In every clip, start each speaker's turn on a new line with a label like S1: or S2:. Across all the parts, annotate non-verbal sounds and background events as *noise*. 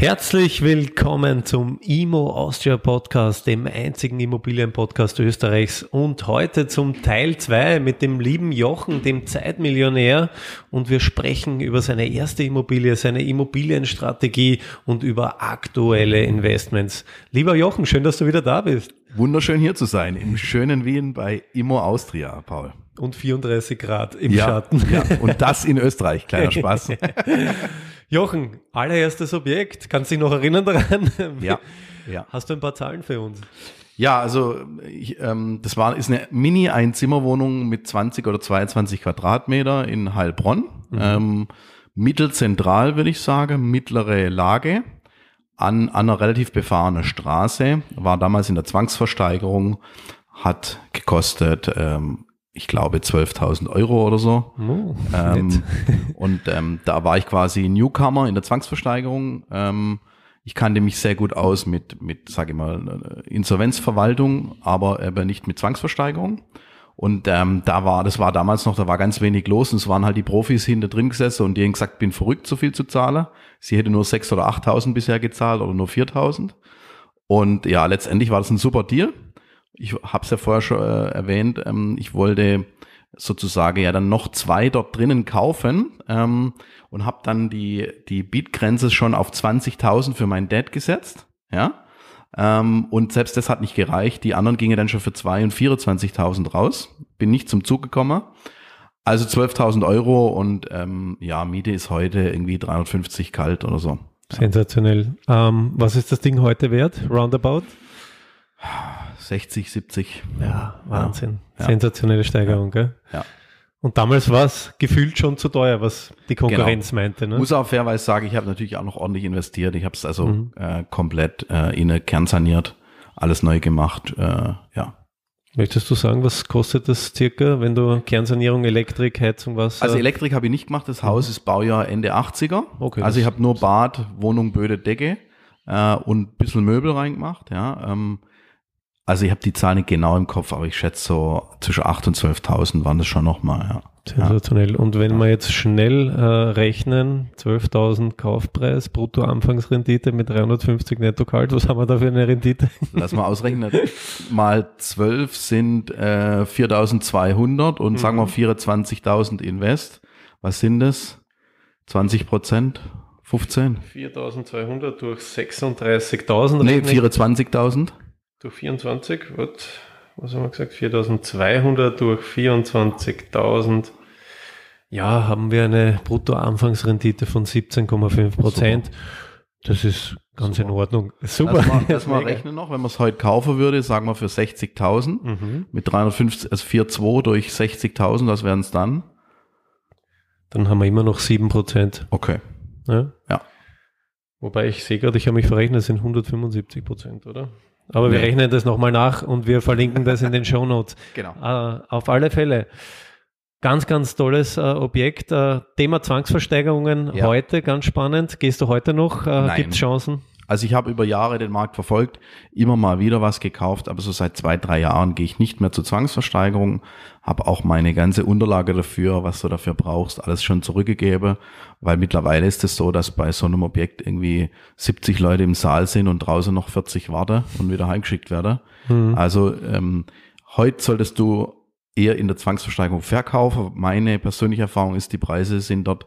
S1: Herzlich willkommen zum IMO Austria Podcast, dem einzigen Immobilienpodcast Österreichs und heute zum Teil 2 mit dem lieben Jochen, dem Zeitmillionär und wir sprechen über seine erste Immobilie, seine Immobilienstrategie und über aktuelle Investments. Lieber Jochen, schön, dass du wieder da bist.
S2: Wunderschön hier zu sein, im schönen Wien bei IMO Austria, Paul.
S1: Und 34 Grad im
S2: ja,
S1: Schatten.
S2: Ja, und das in Österreich, kleiner *laughs* Spaß.
S1: Jochen, allererstes Objekt, kannst du dich noch erinnern daran? *laughs*
S2: Ja, ja.
S1: Hast du ein paar Zahlen für uns?
S2: Ja, also ich, ähm, das war ist eine Mini-Einzimmerwohnung mit 20 oder 22 Quadratmeter in Heilbronn. Mhm. Ähm, mittelzentral würde ich sagen, mittlere Lage an, an einer relativ befahrenen Straße. War damals in der Zwangsversteigerung, hat gekostet ähm, ich glaube, 12.000 Euro oder so. Oh, ähm, *laughs* und ähm, da war ich quasi Newcomer in der Zwangsversteigerung. Ähm, ich kannte mich sehr gut aus mit, mit sage ich mal, Insolvenzverwaltung, aber aber nicht mit Zwangsversteigerung. Und ähm, da war, das war damals noch, da war ganz wenig los und es waren halt die Profis hinter drin gesessen und die haben gesagt, bin verrückt, so viel zu zahlen. Sie hätte nur 6.000 oder 8.000 bisher gezahlt oder nur 4.000. Und ja, letztendlich war das ein super Deal ich habe es ja vorher schon äh, erwähnt, ähm, ich wollte sozusagen ja dann noch zwei dort drinnen kaufen ähm, und habe dann die, die Beatgrenze schon auf 20.000 für meinen Dad gesetzt. Ja. Ähm, und selbst das hat nicht gereicht. Die anderen gingen dann schon für 2 und 24.000 raus. Bin nicht zum Zug gekommen. Also 12.000 Euro und ähm, ja, Miete ist heute irgendwie 350 kalt oder so.
S1: Sensationell. Ähm, was ist das Ding heute wert? Roundabout?
S2: 60, 70.
S1: Ja, Wahnsinn. Ja. Sensationelle Steigerung, gell?
S2: Ja.
S1: Und damals war es gefühlt schon zu teuer, was die Konkurrenz
S2: genau.
S1: meinte.
S2: Ne? Muss auch fairweise sagen, ich habe natürlich auch noch ordentlich investiert. Ich habe es also mhm. äh, komplett äh, in eine kernsaniert, alles neu gemacht. Äh, ja.
S1: Möchtest du sagen, was kostet das circa, wenn du Kernsanierung, Elektrik, Heizung, was?
S2: Also Elektrik habe ich nicht gemacht. Das Haus mhm. ist Baujahr Ende 80er. Okay, also ich habe nur Bad, Wohnung, Böde, Decke äh, und ein bisschen Möbel reingemacht. Ja. Ähm, also ich habe die Zahl nicht genau im Kopf, aber ich schätze so zwischen 8.000 und 12.000 waren das schon nochmal, ja.
S1: Sensationell. Und wenn wir jetzt schnell äh, rechnen, 12.000 Kaufpreis, Brutto-Anfangsrendite mit 350 netto kalt, was haben wir da für eine Rendite?
S2: Lass mal ausrechnen. mal 12 sind äh, 4.200 und mhm. sagen wir 24.000 Invest. Was sind das? 20 Prozent? 15?
S1: 4.200 durch 36.000.
S2: Nee, 24.000.
S1: Durch 24, what, was haben wir gesagt? 4200 durch 24.000. Ja, haben wir eine Brutto-Anfangsrendite von 17,5 Prozent. Das ist ganz Super. in Ordnung.
S2: Super. Lass *laughs* mal, lass mal rechnen noch, wenn man es heute kaufen würde, sagen wir für 60.000 mhm. mit 350, also 4,2 durch 60.000, was wären es dann?
S1: Dann haben wir immer noch 7 Prozent.
S2: Okay.
S1: Ja. ja. Wobei ich sehe gerade, ich habe mich verrechnet, das sind 175 Prozent, oder? Aber nee. wir rechnen das nochmal nach und wir verlinken das in den Show Notes. *laughs*
S2: Genau.
S1: Äh, auf alle Fälle. Ganz, ganz tolles äh, Objekt. Äh, Thema Zwangsversteigerungen ja. heute, ganz spannend. Gehst du heute noch? Äh, Gibt es Chancen?
S2: Also ich habe über Jahre den Markt verfolgt, immer mal wieder was gekauft, aber so seit zwei, drei Jahren gehe ich nicht mehr zur Zwangsversteigerung, habe auch meine ganze Unterlage dafür, was du dafür brauchst, alles schon zurückgegeben, weil mittlerweile ist es so, dass bei so einem Objekt irgendwie 70 Leute im Saal sind und draußen noch 40 warten und wieder heimgeschickt werden. Mhm. Also ähm, heute solltest du eher in der Zwangsversteigerung verkaufen. Meine persönliche Erfahrung ist, die Preise sind dort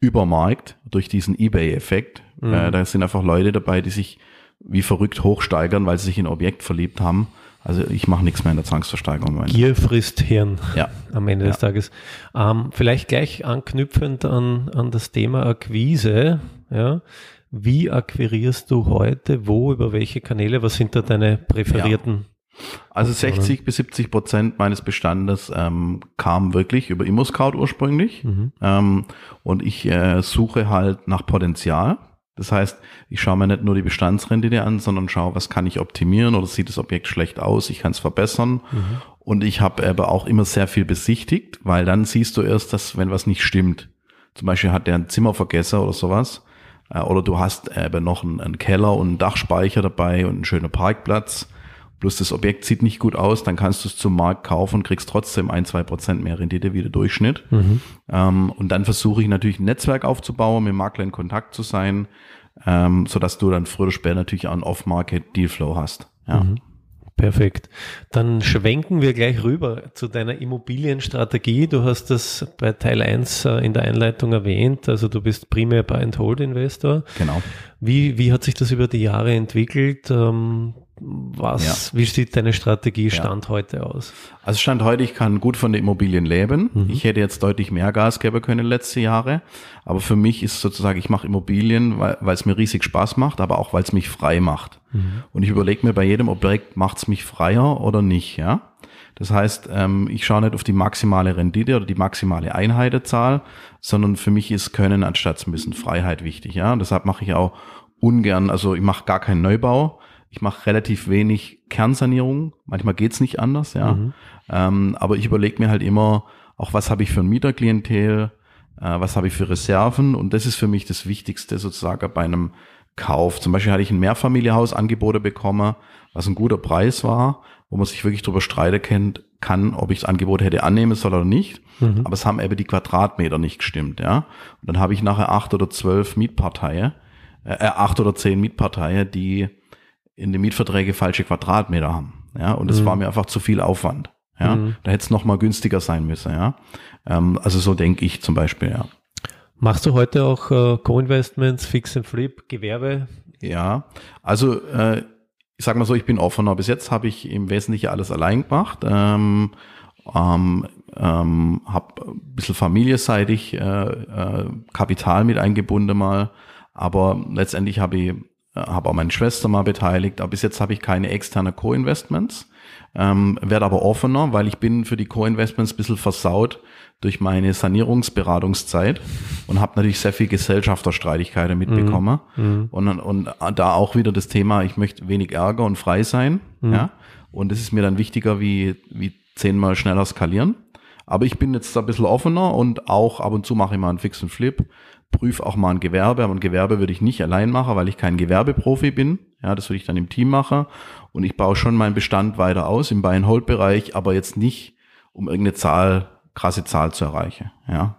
S2: über Markt durch diesen Ebay-Effekt. Mhm. Äh, da sind einfach Leute dabei, die sich wie verrückt hochsteigern, weil sie sich in ein Objekt verliebt haben. Also ich mache nichts mehr in der Zwangsversteigerung.
S1: Gier frisst Hirn
S2: ja.
S1: am Ende ja. des Tages. Ähm, vielleicht gleich anknüpfend an, an das Thema Akquise. Ja. Wie akquirierst du heute? Wo? Über welche Kanäle? Was sind da deine präferierten
S2: also 60 bis 70 Prozent meines Bestandes ähm, kam wirklich über ImmoScout ursprünglich. Mhm. Ähm, und ich äh, suche halt nach Potenzial. Das heißt, ich schaue mir nicht nur die Bestandsrendite an, sondern schaue, was kann ich optimieren oder sieht das Objekt schlecht aus, ich kann es verbessern. Mhm. Und ich habe aber auch immer sehr viel besichtigt, weil dann siehst du erst, dass wenn was nicht stimmt. Zum Beispiel hat der ein Zimmervergesser oder sowas. Äh, oder du hast eben noch einen, einen Keller und einen Dachspeicher dabei und einen schönen Parkplatz plus das Objekt sieht nicht gut aus, dann kannst du es zum Markt kaufen und kriegst trotzdem ein, zwei Prozent mehr Rendite wie der Durchschnitt. Mhm. Ähm, und dann versuche ich natürlich ein Netzwerk aufzubauen, mit Makler in Kontakt zu sein, ähm, so dass du dann früher oder später natürlich auch einen Off-Market-Dealflow hast. Ja. Mhm.
S1: Perfekt. Dann schwenken wir gleich rüber zu deiner Immobilienstrategie. Du hast das bei Teil 1 äh, in der Einleitung erwähnt. Also du bist primär Buy-and-Hold-Investor.
S2: Genau.
S1: Wie, wie hat sich das über die Jahre entwickelt? Was, ja. wie sieht deine Strategie Stand ja. heute aus?
S2: Also Stand heute, ich kann gut von den Immobilien leben. Mhm. Ich hätte jetzt deutlich mehr Gas geben können letzte Jahre. Aber für mich ist sozusagen, ich mache Immobilien, weil, es mir riesig Spaß macht, aber auch weil es mich frei macht. Mhm. Und ich überlege mir bei jedem Objekt, macht es mich freier oder nicht, ja? Das heißt, ähm, ich schaue nicht auf die maximale Rendite oder die maximale Einheitenzahl, sondern für mich ist Können anstatt bisschen Freiheit wichtig. Ja, und deshalb mache ich auch ungern, also ich mache gar keinen Neubau, ich mache relativ wenig Kernsanierung. Manchmal geht's nicht anders, ja. Mhm. Ähm, aber ich überlege mir halt immer, auch was habe ich für ein Mieterklientel, äh, was habe ich für Reserven und das ist für mich das Wichtigste sozusagen bei einem Kauf. Zum Beispiel hatte ich ein Mehrfamilienhaus Angebote bekommen, was ein guter Preis war, wo man sich wirklich darüber streiten kann, ob ich das Angebot hätte annehmen sollen oder nicht. Mhm. Aber es haben eben die Quadratmeter nicht gestimmt, ja. Und dann habe ich nachher acht oder zwölf Mietparteien, äh, acht oder zehn Mietparteien, die in den Mietverträge falsche Quadratmeter haben. Ja, und das mhm. war mir einfach zu viel Aufwand. Ja, mhm. da hätte es noch mal günstiger sein müssen. Ja, ähm, also so denke ich zum Beispiel. Ja.
S1: Machst du heute auch äh, Co-Investments, Fix and Flip, Gewerbe?
S2: Ja, also äh, ich sag mal so, ich bin offener. Bis jetzt habe ich im Wesentlichen alles allein gemacht. Ähm, ähm, ähm, habe ein bisschen familieseitig äh, äh, Kapital mit eingebunden mal, aber letztendlich habe ich habe auch meine Schwester mal beteiligt, aber bis jetzt habe ich keine externe Co-Investments. Ähm, werde aber offener, weil ich bin für die Co-Investments ein bisschen versaut durch meine Sanierungsberatungszeit und habe natürlich sehr viel Gesellschafterstreitigkeiten mitbekommen. Mhm. mhm. Und, und da auch wieder das Thema, ich möchte wenig Ärger und frei sein. Mhm. Ja? Und das ist mir dann wichtiger wie, wie zehnmal schneller skalieren. Aber ich bin jetzt ein bisschen offener und auch ab und zu mache ich mal einen Fix und Flip prüfe auch mal ein Gewerbe, aber ein Gewerbe würde ich nicht allein machen, weil ich kein Gewerbeprofi bin. Ja, das würde ich dann im Team machen. Und ich baue schon meinen Bestand weiter aus im Buy-and-Hold-Bereich, aber jetzt nicht, um irgendeine Zahl, krasse Zahl zu erreichen. Ja.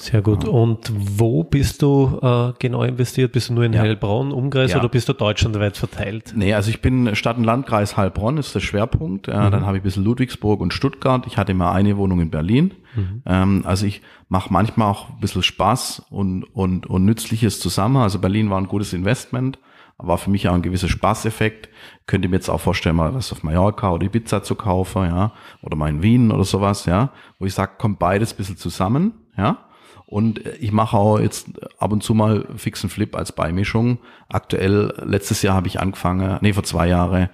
S1: Sehr gut. Ja. Und wo bist du äh, genau investiert? Bist du nur in ja. Heilbronn, Umkreis ja. oder bist du deutschlandweit verteilt?
S2: Nee, also ich bin Stadt- und Landkreis Heilbronn, ist der Schwerpunkt. Äh, mhm. Dann habe ich ein bisschen Ludwigsburg und Stuttgart. Ich hatte mal eine Wohnung in Berlin. Mhm. Ähm, also ich mache manchmal auch ein bisschen Spaß und, und, und Nützliches zusammen. Also Berlin war ein gutes Investment, war für mich auch ein gewisser Spaßeffekt. Könnte mir jetzt auch vorstellen, mal was auf Mallorca oder Ibiza zu kaufen, ja, oder mal in Wien oder sowas, ja, wo ich sage, kommt beides ein bisschen zusammen, ja. Und ich mache auch jetzt ab und zu mal Fix Flip als Beimischung. Aktuell, letztes Jahr habe ich angefangen, nee, vor zwei Jahren,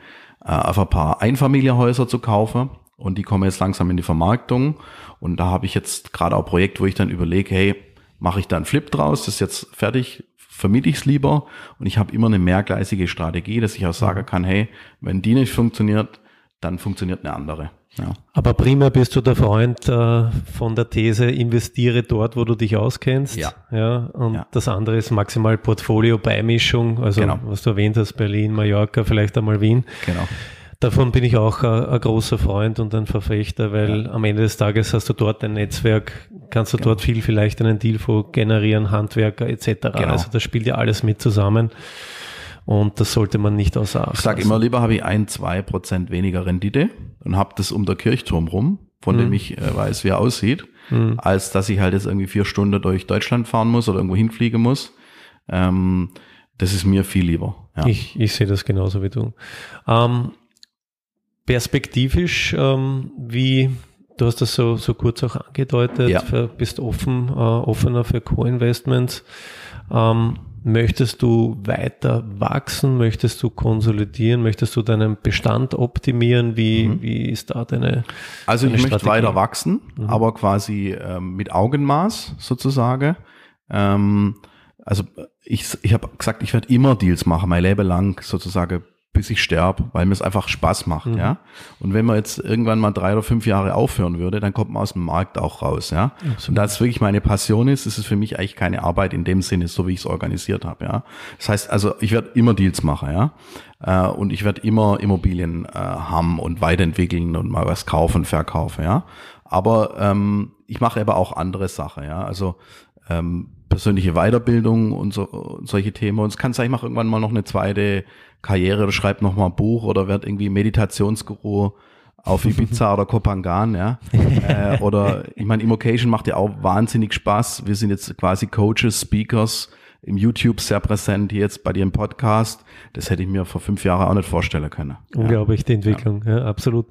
S2: äh, auf ein paar Einfamilienhäuser zu kaufen. Und die kommen jetzt langsam in die Vermarktung. Und da habe ich jetzt gerade auch Projekt, wo ich dann überlege, hey, mache ich da einen Flip draus, das ist jetzt fertig, vermiete ich es lieber. Und ich habe immer eine mehrgleisige Strategie, dass ich auch sagen kann, hey, wenn die nicht funktioniert, dann funktioniert eine andere.
S1: Ja. Aber primär bist du der Freund äh, von der These, investiere dort, wo du dich auskennst.
S2: Ja.
S1: ja und ja. das andere ist maximal Portfolio-Beimischung, also genau. was du erwähnt hast, Berlin, Mallorca, vielleicht einmal Wien.
S2: Genau.
S1: Davon bin ich auch ein, ein großer Freund und ein Verfechter, weil ja. am Ende des Tages hast du dort ein Netzwerk, kannst du genau. dort viel vielleicht einen Dealflow generieren, Handwerker etc. Genau. Also das spielt ja alles mit zusammen. Und das sollte man nicht außer Acht
S2: Ich sage immer lieber, habe ich ein, zwei Prozent weniger Rendite und habe das um der Kirchturm rum, von mhm. dem ich äh, weiß, wie er aussieht, mhm. als dass ich halt jetzt irgendwie vier Stunden durch Deutschland fahren muss oder irgendwo hinfliegen muss. Ähm, das ist mir viel lieber.
S1: Ja. Ich, ich sehe das genauso wie du. Ähm, perspektivisch, ähm, wie du hast das so, so kurz auch angedeutet, ja. für, bist offen, äh, offener für Co-Investments. Ähm, Möchtest du weiter wachsen? Möchtest du konsolidieren? Möchtest du deinen Bestand optimieren? Wie, mhm. wie ist da deine
S2: Also deine ich Strategie? möchte weiter wachsen, mhm. aber quasi ähm, mit Augenmaß sozusagen. Ähm, also ich, ich habe gesagt, ich werde immer Deals machen, mein Leben lang sozusagen bis ich sterbe, weil mir es einfach Spaß macht, mhm. ja. Und wenn man jetzt irgendwann mal drei oder fünf Jahre aufhören würde, dann kommt man aus dem Markt auch raus, ja. Absolut. Und da es wirklich meine Passion ist, ist es für mich eigentlich keine Arbeit in dem Sinne, so wie ich es organisiert habe, ja. Das heißt, also ich werde immer Deals machen, ja. Äh, und ich werde immer Immobilien äh, haben und weiterentwickeln und mal was kaufen, verkaufen, ja. Aber ähm, ich mache aber auch andere Sachen, ja. Also ähm, persönliche Weiterbildung und, so, und solche Themen. Und es kann sein, ich mache irgendwann mal noch eine zweite Karriere oder schreibe noch mal ein Buch oder werde irgendwie Meditationsguru auf Ibiza oder Kopangan, ja. *laughs* äh, oder ich meine, Immocation macht ja auch wahnsinnig Spaß. Wir sind jetzt quasi Coaches, Speakers, im YouTube sehr präsent, jetzt bei dir im Podcast. Das hätte ich mir vor fünf Jahren auch nicht vorstellen können.
S1: Unglaublich, die Entwicklung, ja. ja, absolut.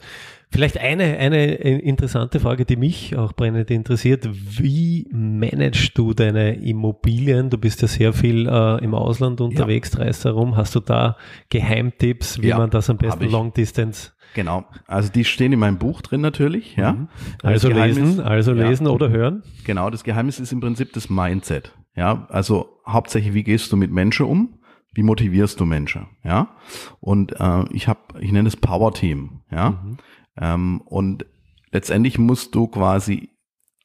S1: Vielleicht eine, eine interessante Frage, die mich auch brennend interessiert. Wie managst du deine Immobilien? Du bist ja sehr viel äh, im Ausland unterwegs, ja. reist herum. Hast du da Geheimtipps, wie man das am besten Long Distance
S2: Genau, also die stehen in meinem Buch drin natürlich, ja. Mhm.
S1: Also lesen, also lesen ja. oder hören.
S2: Genau, das Geheimnis ist im Prinzip das Mindset, ja. Also hauptsächlich, wie gehst du mit Menschen um? Wie motivierst du Menschen, ja? Und äh, ich habe, ich nenne es Power Team, ja. Mhm. Ähm, und letztendlich musst du quasi,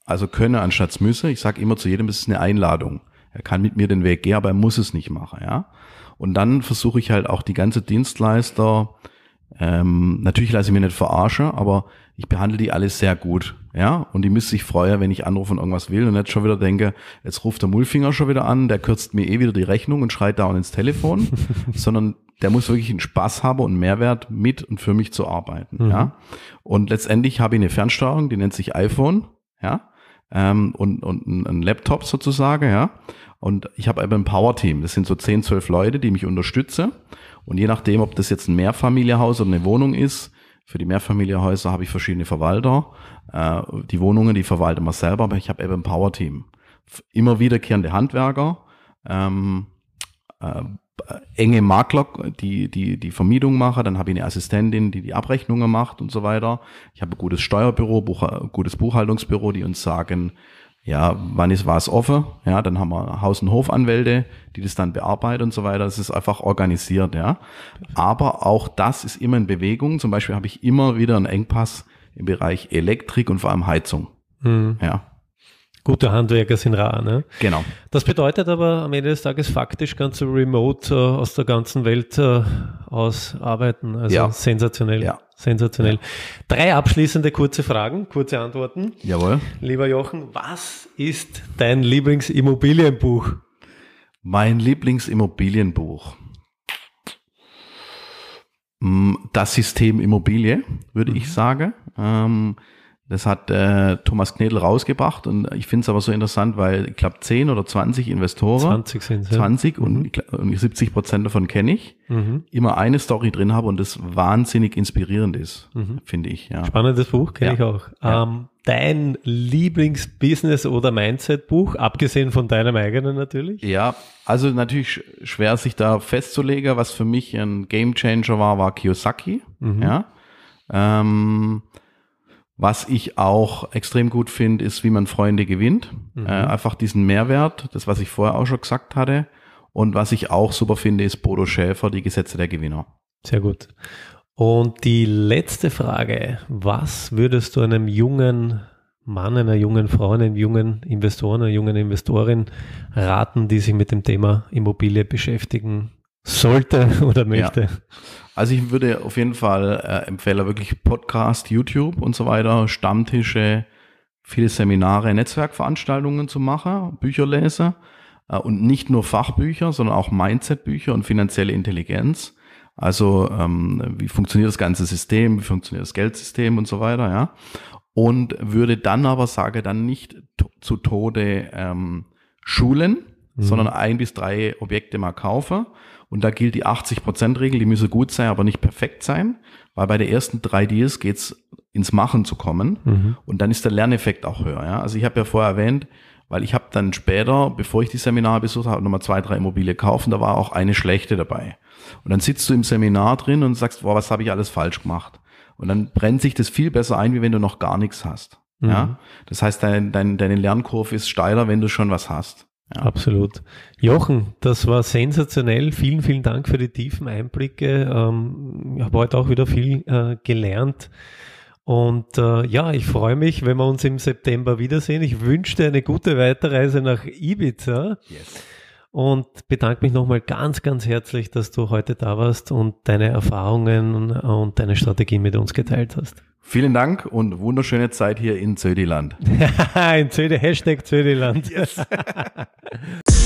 S2: also können anstatt müsse, ich sage immer zu jedem, es ist eine Einladung. Er kann mit mir den Weg gehen, aber er muss es nicht machen, ja. Und dann versuche ich halt auch die ganze Dienstleister, ähm, natürlich lasse ich mich nicht verarschen, aber ich behandle die alles sehr gut, ja. Und die müssen sich freuen, wenn ich anrufe und irgendwas will und nicht schon wieder denke, jetzt ruft der Mullfinger schon wieder an, der kürzt mir eh wieder die Rechnung und schreit da ins Telefon, *laughs* sondern der muss wirklich einen Spaß haben und Mehrwert mit und für mich zu arbeiten. Mhm. Ja. Und letztendlich habe ich eine Fernsteuerung, die nennt sich iPhone, ja, ähm, und, und ein Laptop sozusagen, ja. Und ich habe eben ein Power-Team. Das sind so 10, 12 Leute, die mich unterstützen. Und je nachdem, ob das jetzt ein Mehrfamilienhaus oder eine Wohnung ist, für die Mehrfamilienhäuser habe ich verschiedene Verwalter. Äh, die Wohnungen, die verwalten wir selber, aber ich habe eben ein Power-Team. Immer wiederkehrende Handwerker, ähm, äh, äh, enge Makler, die, die die Vermietung machen, dann habe ich eine Assistentin, die die Abrechnungen macht und so weiter. Ich habe ein gutes Steuerbüro, Buch, gutes Buchhaltungsbüro, die uns sagen, ja, wann ist was offen? Ja, dann haben wir Haus- und Hofanwälte, die das dann bearbeiten und so weiter. Das ist einfach organisiert, ja. Aber auch das ist immer in Bewegung. Zum Beispiel habe ich immer wieder einen Engpass im Bereich Elektrik und vor allem Heizung. Mhm. Ja.
S1: Gute Handwerker sind rar, ne?
S2: Genau.
S1: Das bedeutet aber am Ende des Tages faktisch du remote äh, aus der ganzen Welt äh, aus arbeiten. Also ja. sensationell. Ja. Sensationell. Ja. Drei abschließende kurze Fragen, kurze Antworten.
S2: Jawohl.
S1: Lieber Jochen, was ist dein Lieblingsimmobilienbuch?
S2: Mein Lieblingsimmobilienbuch. Mm, das System Immobilie, würde mhm. ich sagen. Ähm, das hat äh, Thomas Knedel rausgebracht und ich finde es aber so interessant, weil ich glaube 10 oder 20 Investoren,
S1: 20 sind
S2: ja. 20 mhm. und, und 70 Prozent davon kenne ich, mhm. immer eine Story drin habe und das wahnsinnig inspirierend ist, mhm. finde ich. Ja.
S1: Spannendes Buch, kenne ja. ich auch. Ja. Ähm, dein Lieblingsbusiness- oder Mindset-Buch, abgesehen von deinem eigenen natürlich?
S2: Ja, also natürlich schwer sich da festzulegen. Was für mich ein Gamechanger war, war Kiyosaki. Mhm. Ja. Ähm, was ich auch extrem gut finde, ist, wie man Freunde gewinnt. Mhm. Äh, einfach diesen Mehrwert, das, was ich vorher auch schon gesagt hatte. Und was ich auch super finde, ist Bodo Schäfer, die Gesetze der Gewinner.
S1: Sehr gut. Und die letzte Frage, was würdest du einem jungen Mann, einer jungen Frau, einem jungen Investor, einer jungen Investorin raten, die sich mit dem Thema Immobilie beschäftigen sollte *laughs* oder möchte? Ja.
S2: Also ich würde auf jeden Fall äh, empfehlen, wirklich Podcast, YouTube und so weiter, Stammtische, viele Seminare, Netzwerkveranstaltungen zu machen, Bücher lesen äh, und nicht nur Fachbücher, sondern auch Mindset-Bücher und finanzielle Intelligenz. Also ähm, wie funktioniert das ganze System, wie funktioniert das Geldsystem und so weiter, ja. Und würde dann aber sage dann nicht zu Tode ähm, schulen, mhm. sondern ein bis drei Objekte mal kaufen und da gilt die 80%-Regel, die müsse gut sein, aber nicht perfekt sein, weil bei den ersten drei Deals geht's ins Machen zu kommen mhm. und dann ist der Lerneffekt auch höher. Ja? Also ich habe ja vorher erwähnt, weil ich habe dann später, bevor ich die Seminare besucht habe, nochmal zwei, drei Immobilien kaufen, da war auch eine schlechte dabei. Und dann sitzt du im Seminar drin und sagst, boah, was habe ich alles falsch gemacht? Und dann brennt sich das viel besser ein, wie wenn du noch gar nichts hast. Mhm. Ja, das heißt, dein, dein, deine Lernkurve ist steiler, wenn du schon was hast.
S1: Ja. Absolut. Jochen, das war sensationell. Vielen, vielen Dank für die tiefen Einblicke. Ähm, ich habe heute auch wieder viel äh, gelernt. Und äh, ja, ich freue mich, wenn wir uns im September wiedersehen. Ich wünsche dir eine gute Weiterreise nach Ibiza. Yes. Und bedanke mich nochmal ganz, ganz herzlich, dass du heute da warst und deine Erfahrungen und deine Strategie mit uns geteilt hast.
S2: Vielen Dank und wunderschöne Zeit hier in Zödiland. *laughs*
S1: in Zödi, Hashtag Zödiland. Yes. *laughs*